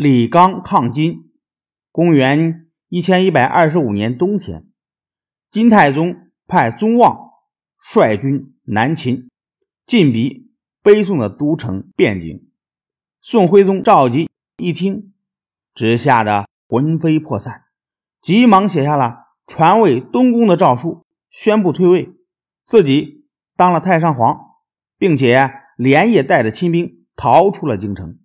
李纲抗金。公元一千一百二十五年冬天，金太宗派宗望率军南侵，进逼北宋的都城汴京。宋徽宗赵佶一听，只吓得魂飞魄散，急忙写下了传位东宫的诏书，宣布退位，自己当了太上皇，并且连夜带着亲兵逃出了京城。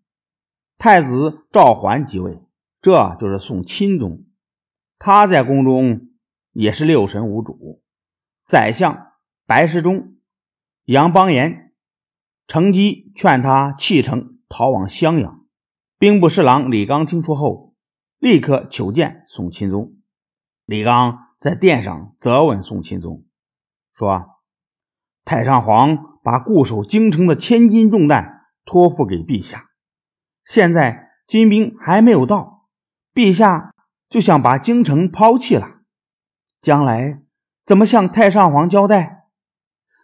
太子赵桓即位，这就是宋钦宗。他在宫中也是六神无主。宰相白世忠、杨邦彦乘机劝他弃城逃往襄阳。兵部侍郎李纲听说后，立刻求见宋钦宗。李纲在殿上责问宋钦宗，说：“太上皇把固守京城的千斤重担托付给陛下。”现在金兵还没有到，陛下就想把京城抛弃了，将来怎么向太上皇交代？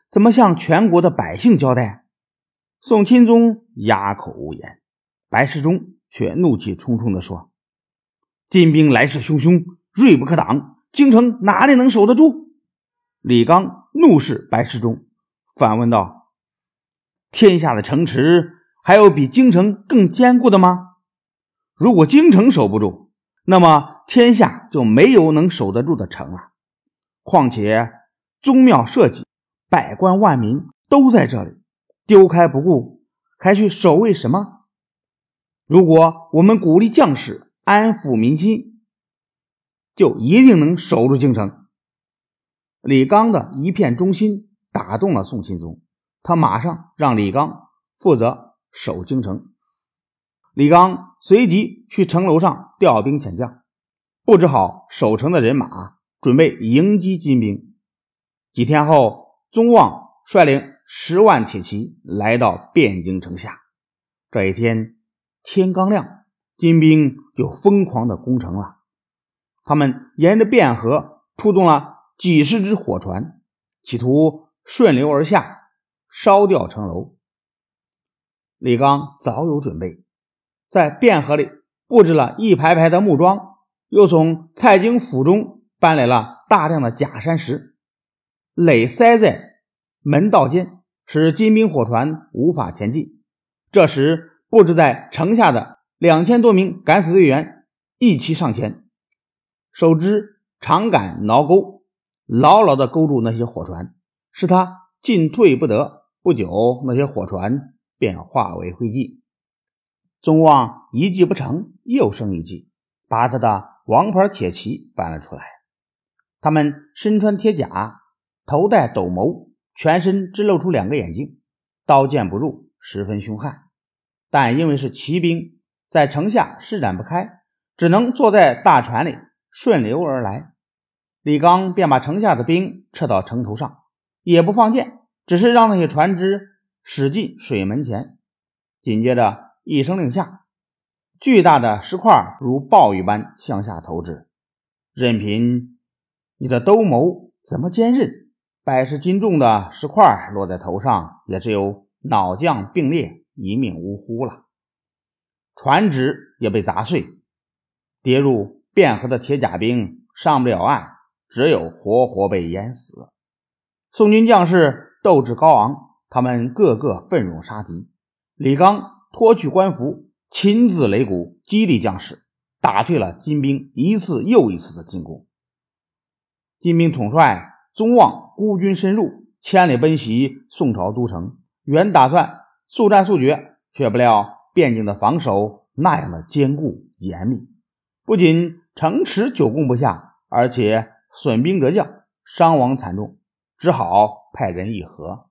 怎么向全国的百姓交代？宋钦宗哑口无言，白世忠却怒气冲冲地说：“金兵来势汹汹，锐不可挡，京城哪里能守得住？”李刚怒视白世忠，反问道：“天下的城池？”还有比京城更坚固的吗？如果京城守不住，那么天下就没有能守得住的城了。况且宗庙社稷、百官万民都在这里，丢开不顾，还去守卫什么？如果我们鼓励将士，安抚民心，就一定能守住京城。李纲的一片忠心打动了宋钦宗，他马上让李纲负责。守京城，李纲随即去城楼上调兵遣将，布置好守城的人马，准备迎击金兵。几天后，宗望率领十万铁骑来到汴京城下。这一天天刚亮，金兵就疯狂的攻城了。他们沿着汴河出动了几十只火船，企图顺流而下，烧掉城楼。李刚早有准备，在汴河里布置了一排排的木桩，又从蔡京府中搬来了大量的假山石，垒塞在门道间，使金兵火船无法前进。这时，布置在城下的两千多名敢死队员一齐上前，手执长杆挠钩，牢牢地勾住那些火船，使他进退不得。不久，那些火船。便化为灰烬。宗望一计不成，又生一计，把他的王牌铁骑搬了出来。他们身穿铁甲，头戴斗谋，全身只露出两个眼睛，刀剑不入，十分凶悍。但因为是骑兵，在城下施展不开，只能坐在大船里顺流而来。李刚便把城下的兵撤到城头上，也不放箭，只是让那些船只。驶进水门前，紧接着一声令下，巨大的石块如暴雨般向下投掷。任凭你的兜鍪怎么坚韧，百十斤重的石块落在头上，也只有脑浆迸裂，一命呜呼了。船只也被砸碎，跌入汴河的铁甲兵上不了岸，只有活活被淹死。宋军将士斗志高昂。他们个个奋勇杀敌，李刚脱去官服，亲自擂鼓，激励将士，打退了金兵一次又一次的进攻。金兵统帅宗望孤军深入，千里奔袭宋朝都城，原打算速战速决，却不料汴京的防守那样的坚固严密，不仅城池久攻不下，而且损兵折将，伤亡惨重，只好派人议和。